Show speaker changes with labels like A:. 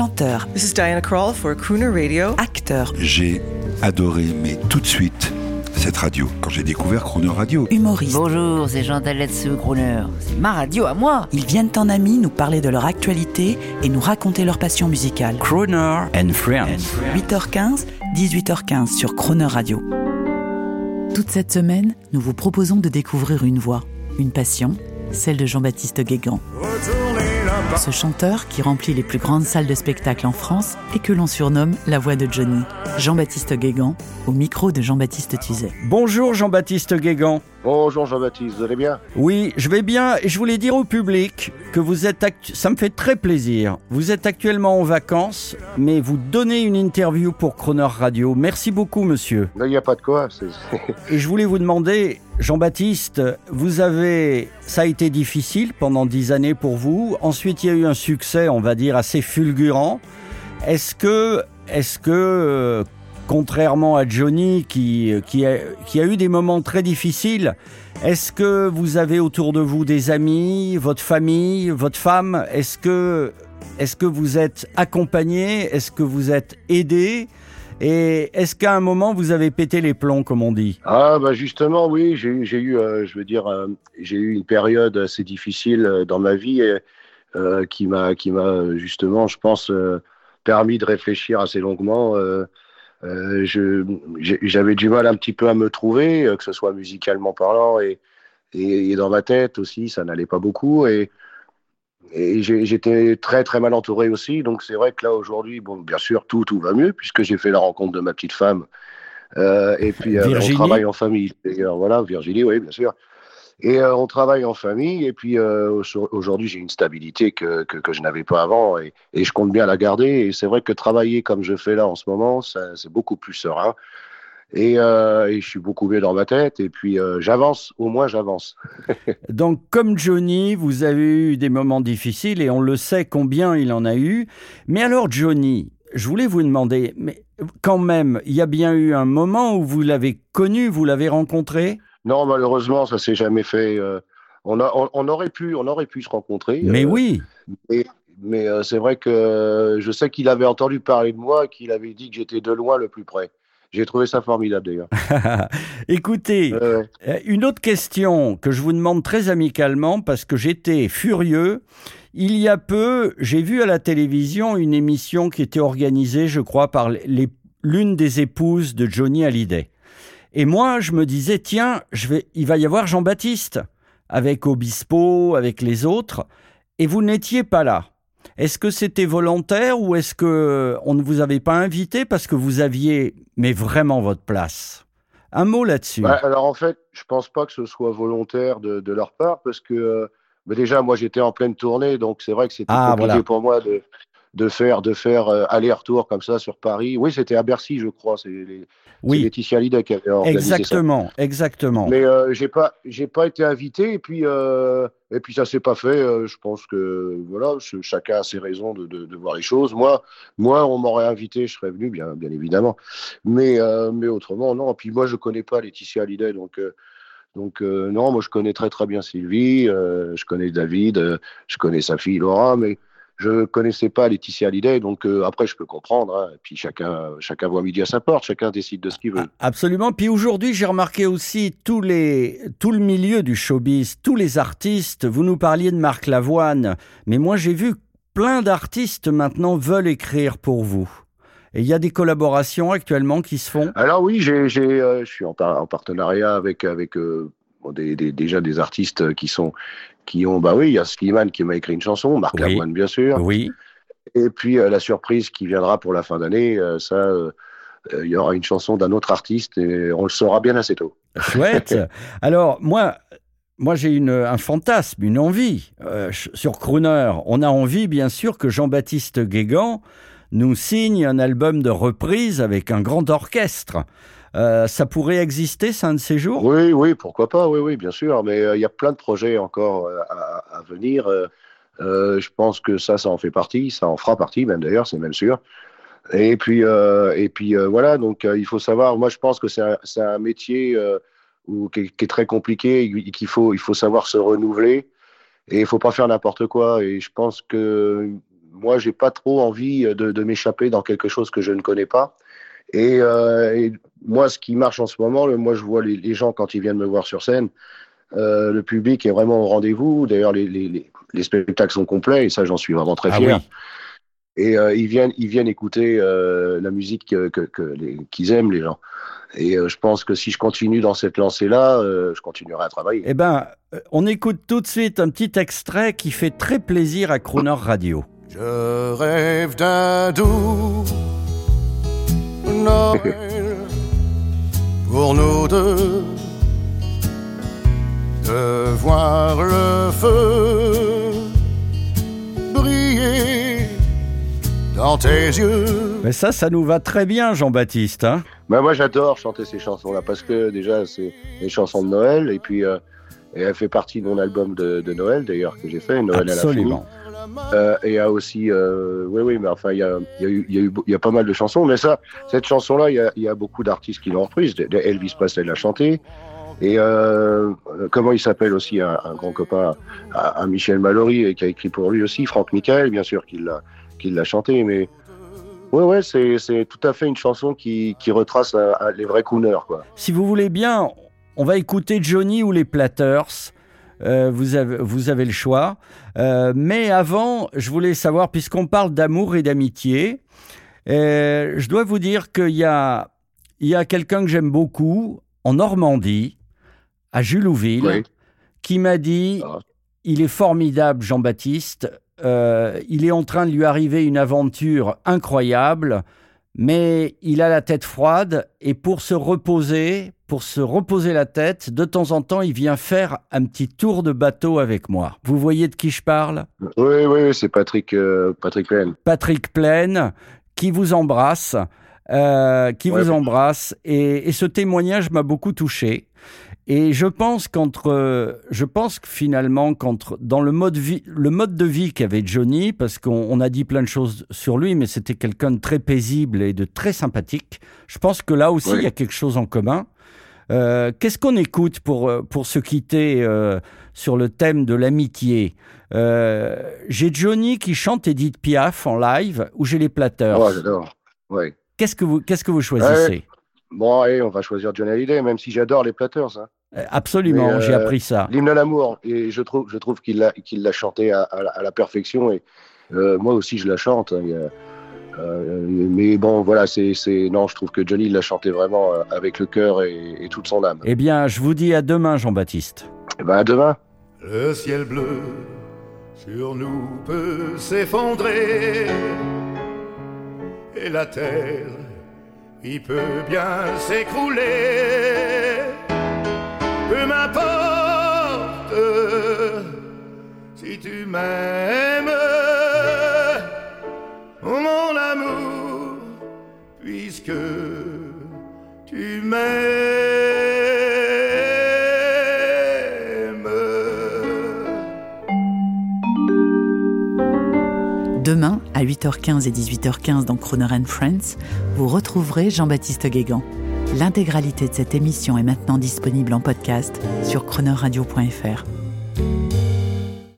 A: Chanteur.
B: This is Diana Krall for Crooner Radio.
A: Acteur.
C: J'ai adoré, mais tout de suite, cette radio, quand j'ai découvert Crooner Radio.
A: Humoriste.
D: Bonjour, c'est Jean Daletsu, Crooner. C'est ma radio à moi.
A: Ils viennent en amis nous parler de leur actualité et nous raconter leur passion musicale.
C: Crooner and Friends.
A: 8h15, 18h15 sur Croner Radio. Toute cette semaine, nous vous proposons de découvrir une voix, une passion, celle de Jean-Baptiste Guégan. Ce chanteur qui remplit les plus grandes salles de spectacle en France et que l'on surnomme la voix de Johnny. Jean-Baptiste Guégan, au micro de Jean-Baptiste Tuzet.
E: Bonjour Jean-Baptiste Guégan.
F: Bonjour Jean-Baptiste, vous allez bien?
E: Oui, je vais bien et je voulais dire au public que vous êtes actu- ça me fait très plaisir. Vous êtes actuellement en vacances, mais vous donnez une interview pour Croner Radio. Merci beaucoup monsieur.
F: Il n'y a pas de quoi. c'est-
E: Et je voulais vous demander Jean-Baptiste, vous avez ça a été difficile pendant dix années pour vous. Ensuite, il y a eu un succès, on va dire assez fulgurant. Est-ce que est-ce que euh, contrairement à Johnny qui, qui, a, qui a eu des moments très difficiles, est-ce que vous avez autour de vous des amis, votre famille, votre femme? Est-ce que, est que vous êtes accompagné Est-ce que vous êtes aidé Et est-ce qu'à un moment vous avez pété les plombs, comme on dit?
F: Ah bah justement, oui, j'ai eu- euh, je veux dire, euh, j'ai eu une période assez difficile euh, dans ma vie qui m'a, qui m'a justement, je pense, permis de réfléchir assez longuement. j'avais du mal un petit peu à me trouver, que ce soit musicalement parlant et, et, et dans ma tête aussi, ça n'allait pas beaucoup. Et et j'étais très très mal entouré aussi, donc c'est vrai que là aujourd'hui, bon, bien sûr, tout tout va mieux puisque j'ai fait la rencontre de ma petite femme euh, et puis euh, on travaille en famille. D'ailleurs, voilà, Virginie, oui, bien sûr. Et euh, on travaille en famille et puis au- aujourd'hui j'ai une stabilité que, que, que je n'avais pas avant et, et je compte bien la garder. Et c'est vrai que travailler comme je fais là en ce moment, c'est beaucoup plus serein. Et, euh, et je suis beaucoup mieux dans ma tête. Et puis euh, j'avance, au moins j'avance.
E: Donc, comme Johnny, vous avez eu des moments difficiles et on le sait combien il en a eu. Mais alors, Johnny, je voulais vous demander, mais quand même, il y a bien eu un moment où vous l'avez connu, vous l'avez rencontré?
F: Non, malheureusement, ça s'est jamais fait. euh, on, a, on, on aurait pu, on aurait pu se rencontrer.
E: Mais oui,
F: Mais, mais euh, c'est vrai que euh, je sais qu'il avait entendu parler de moi, qu'il avait dit que j'étais de loin le plus près. J'ai trouvé ça formidable d'ailleurs.
E: écoutez,
F: Euh,
E: Une autre question que je vous demande très amicalement parce que j'étais furieux. Il y a peu, j'ai vu à la télévision une émission qui était organisée, je crois, par l'une des épouses de Johnny Hallyday. Et moi, je me disais, tiens, je vais, il va y avoir Jean-Baptiste avec Obispo, avec les autres, et vous n'étiez pas là. Est-ce que c'était volontaire ou est-ce que on ne vous avait pas invité parce que vous aviez, mais vraiment votre place? Un mot là-dessus.
F: bah, alors en fait, je pense pas que ce soit volontaire de, de leur part parce que bah, déjà moi j'étais en pleine tournée, donc c'est vrai que c'était
E: Ah,
F: compliqué
E: voilà.
F: pour moi de, de faire de faire euh, aller-retour comme ça sur Paris. Oui, c'était à Bercy, je crois. C'est les- c'est
E: oui.
F: Laetitia Hallyday qui avait organisé ça.
E: Exactement, exactement.
F: Mais euh, j'ai pas j'ai pas été invité et puis euh, et puis ça s'est pas fait. euh, je pense que voilà, ch- chacun a ses raisons de, de, de voir les choses. Moi moi on m'aurait invité, je serais venu bien bien évidemment. Mais euh, mais autrement non. Et puis moi je connais pas Laetitia Hallyday donc euh, donc euh, non, moi je connais très très bien Sylvie, euh, je connais David, euh, je connais sa fille Laura, mais je connaissais pas Laetitia Hallyday. Donc euh, après je peux comprendre. hein. et puis chacun chacun voit midi à sa porte, chacun décide de ce qu'il veut.
E: Absolument. Puis aujourd'hui, j'ai remarqué aussi tous les, tout le milieu du showbiz, tous les artistes. Vous nous parliez de Marc Lavoine, mais moi j'ai vu plein d'artistes maintenant veulent écrire pour vous. Et il y a des collaborations actuellement qui se font.
F: Alors oui, j'ai, j'ai, euh, je suis en, par- en partenariat avec avec euh, bon, des, des- déjà des artistes qui sont qui ont bah oui, il y a Slimane qui m'a écrit une chanson, Marc
E: Oui.
F: Lavoine bien sûr,
E: Oui.
F: et puis euh, la surprise qui viendra pour la fin d'année, euh, ça, euh, il y aura une chanson d'un autre artiste et on le saura bien assez tôt.
E: Chouette. Alors, moi, moi j'ai une, un fantasme, une envie. Sur Crooner, on a envie, bien sûr, que Jean-Baptiste Guégan nous signe un album de reprise avec un grand orchestre. Euh, ça pourrait exister, ça, un de ces jours?
F: Oui, oui, pourquoi pas, oui, oui, bien sûr, mais euh, il y a plein de projets encore euh, à, venir. je pense que ça, ça en fait partie, ça en fera partie même d'ailleurs, c'est même sûr. Et puis, et puis voilà, donc il faut savoir, moi je pense que c'est un, métier qui, est, très compliqué, et qu'il faut, il faut savoir se renouveler et il faut pas faire n'importe quoi. Et je pense que moi, j'ai pas trop envie de m'échapper dans quelque chose que je ne connais pas. Et, euh, et, moi, ce qui marche en ce moment, le, moi, je vois les, les, gens quand ils viennent me voir sur scène, euh, le public est vraiment au rendez-vous. D'ailleurs, les, les, les, spectacles sont complets et ça, j'en suis vraiment très fier. Ah oui. Et euh, ils viennent, ils viennent écouter euh, la musique que, que, que qu'ils aiment les gens. Et euh, je pense que si je continue dans cette lancée-là, euh, je continuerai à travailler.
E: Eh ben, on écoute tout de suite un petit extrait qui fait très plaisir à Crooner Radio.
G: Je rêve d'un doux Noël pour nous deux, de voir le feu briller dans tes yeux.
E: Mais ça, ça nous va très bien, Jean-Baptiste. Hein
F: bah moi, j'adore chanter ces chansons-là parce que déjà, c'est des chansons de Noël et puis euh, et elle fait partie de mon album de, de Noël d'ailleurs que j'ai fait, Noël
E: Absolument.
F: à la euh, il y a aussi, euh, oui, oui, mais enfin, il y a, y, a y, y a pas mal de chansons. Mais ça, cette chanson-là, il y a, beaucoup d'artistes qui l'ont reprise. Elvis Presley l'a chantée. Et euh, comment il s'appelle aussi un, grand copain, un Michel Mallory, qui a écrit pour lui aussi, Franck Michael, bien sûr, qui l'a, qui l'a chanté. Mais ouais, ouais, c'est, c'est tout à fait une chanson qui, qui retrace à, à les vrais cooners, quoi.
E: Si vous voulez bien, on va écouter Johnny ou les Platters. Euh, vous, avez, vous avez le choix. Euh, mais avant, je voulais savoir, puisqu'on parle d'amour et d'amitié, euh, je dois vous dire qu'il y a, il y a quelqu'un que j'aime beaucoup en Normandie, à Julouville, oui. qui m'a dit ah. il est formidable, Jean-Baptiste. Il est en train de lui arriver une aventure incroyable, mais il a la tête froide et pour se reposer, pour se reposer la tête, de temps en temps, il vient faire un petit tour de bateau avec moi. Vous voyez de qui je parle?
F: Oui, oui, c'est Patrick, euh, Patrick Plaine.
E: Patrick Plaine, qui vous embrasse, euh, qui ouais, vous embrasse, et, et ce témoignage m'a beaucoup touché. Et je pense qu'entre, je pense que finalement, qu'entre, dans le mode, vie, le mode de vie qu'avait Johnny, parce qu'on a dit plein de choses sur lui, mais c'était quelqu'un de très paisible et de très sympathique. Je pense que là aussi, oui. il y a quelque chose en commun. Euh, Qu'est-ce qu'on écoute pour, pour se quitter euh, sur le thème de l'amitié? Euh, J'ai Johnny qui chante Edith Piaf en live ou j'ai les Platters
F: Oh, j'adore. Ouais.
E: Qu'est-ce que vous, qu'est-ce que vous choisissez?
F: ouais. Bon, allez, on va choisir Johnny Hallyday, même si j'adore les Platters. Hein.
E: Absolument, euh, j'ai appris ça.
F: L'hymne à l'amour, et je trouve, je trouve qu'il l'a, chanté à, à, à, la perfection, et euh, moi aussi je la chante. Hein, euh, mais bon, voilà, c'est, c'est, non, je trouve que Johnny l'a chanté vraiment euh, avec le cœur et, et, toute son âme.
E: Eh bien, je vous dis à demain, Jean-Baptiste.
F: Eh ben, à demain.
G: Le ciel bleu sur nous peut s'effondrer, et la terre il peut bien s'écrouler. Peu m'importe si tu m'aimes,
A: Demain, à 8h15 et 18h15 dans Croner Friends, vous retrouverez Jean-Baptiste Guégan. L'intégralité de cette émission est maintenant disponible en podcast sur chronoradio.fr.